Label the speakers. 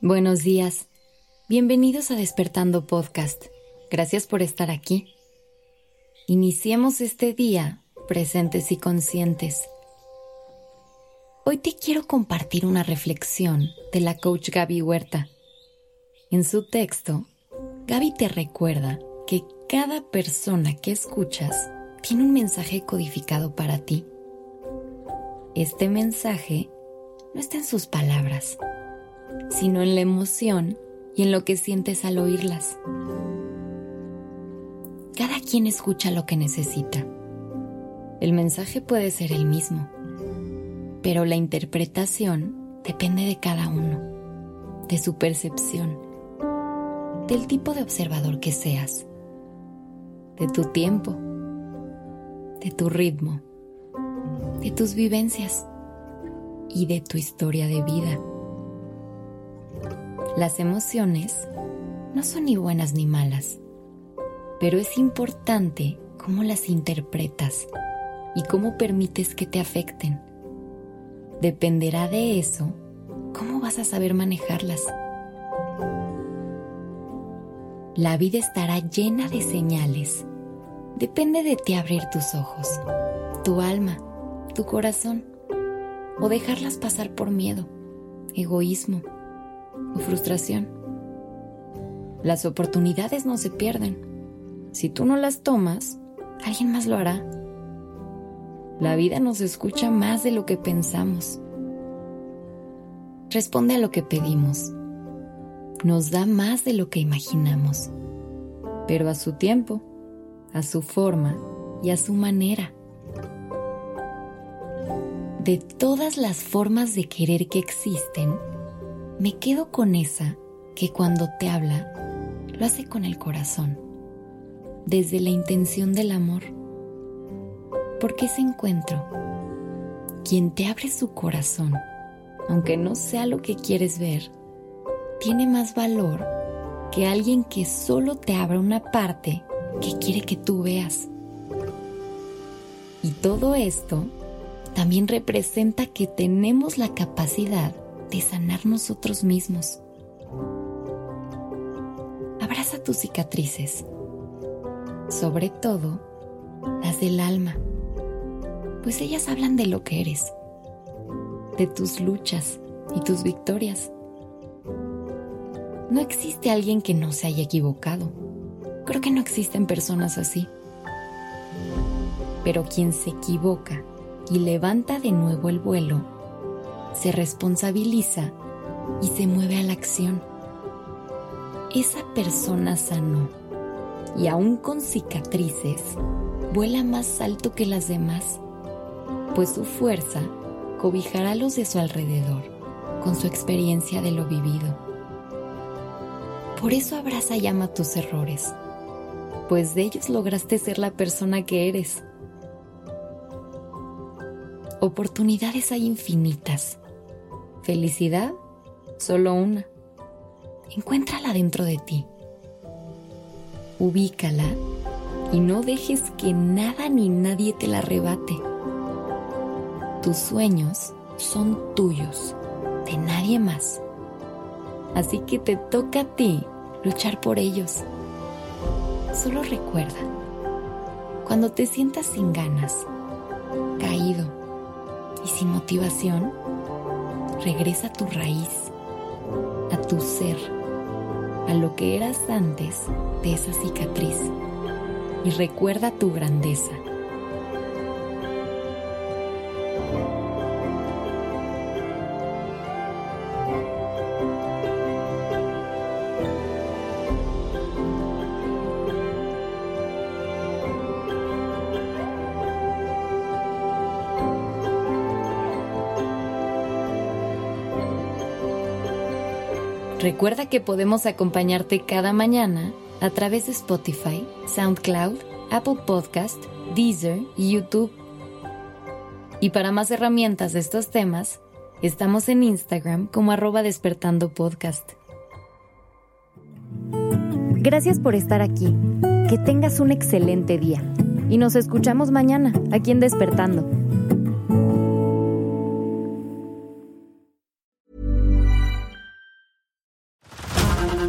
Speaker 1: Buenos días. Bienvenidos a Despertando Podcast. Gracias por estar aquí. Iniciemos este día presentes y conscientes. Hoy te quiero compartir una reflexión de la coach Gaby Huerta. En su texto, Gaby te recuerda que cada persona que escuchas tiene un mensaje codificado para ti. Este mensaje no está en sus palabras, sino en la emoción y en lo que sientes al oírlas. Cada quien escucha lo que necesita. El mensaje puede ser el mismo, pero la interpretación depende de cada uno, de su percepción, del tipo de observador que seas, de tu tiempo, de tu ritmo, de tus vivencias y de tu historia de vida. Las emociones no son ni buenas ni malas, pero es importante cómo las interpretas y cómo permites que te afecten. Dependerá de eso cómo vas a saber manejarlas. La vida estará llena de señales. Depende de ti abrir tus ojos, tu alma, tu corazón, o dejarlas pasar por miedo, egoísmo o frustración. Las oportunidades no se pierden. Si tú no las tomas, alguien más lo hará. La vida nos escucha más de lo que pensamos. Responde a lo que pedimos. Nos da más de lo que imaginamos, pero a su tiempo, a su forma y a su manera. De todas las formas de querer que existen, me quedo con esa que cuando te habla, lo hace con el corazón, desde la intención del amor. Porque ese encuentro, quien te abre su corazón, aunque no sea lo que quieres ver, tiene más valor que alguien que solo te abra una parte que quiere que tú veas. Y todo esto también representa que tenemos la capacidad de sanar nosotros mismos. Abraza tus cicatrices, sobre todo las del alma, pues ellas hablan de lo que eres, de tus luchas y tus victorias. No existe alguien que no se haya equivocado. Creo que no existen personas así. Pero quien se equivoca y levanta de nuevo el vuelo, se responsabiliza y se mueve a la acción. Esa persona sanó y aún con cicatrices vuela más alto que las demás, pues su fuerza cobijará a los de su alrededor con su experiencia de lo vivido. Por eso abraza y ama tus errores, pues de ellos lograste ser la persona que eres. Oportunidades hay infinitas Felicidad, solo una. Encuéntrala dentro de ti. Ubícala y no dejes que nada ni nadie te la arrebate. Tus sueños son tuyos, de nadie más. Así que te toca a ti luchar por ellos. Solo recuerda, cuando te sientas sin ganas, caído y sin motivación, regresa a tu raíz, a tu ser, a lo que eras antes de esa cicatriz y recuerda tu grandeza. Recuerda que podemos acompañarte cada mañana a través de Spotify, SoundCloud, Apple Podcast, Deezer y YouTube. Y para más herramientas de estos temas, estamos en Instagram como arroba despertando podcast. Gracias por estar aquí. Que tengas un excelente día. Y nos escuchamos mañana aquí en Despertando.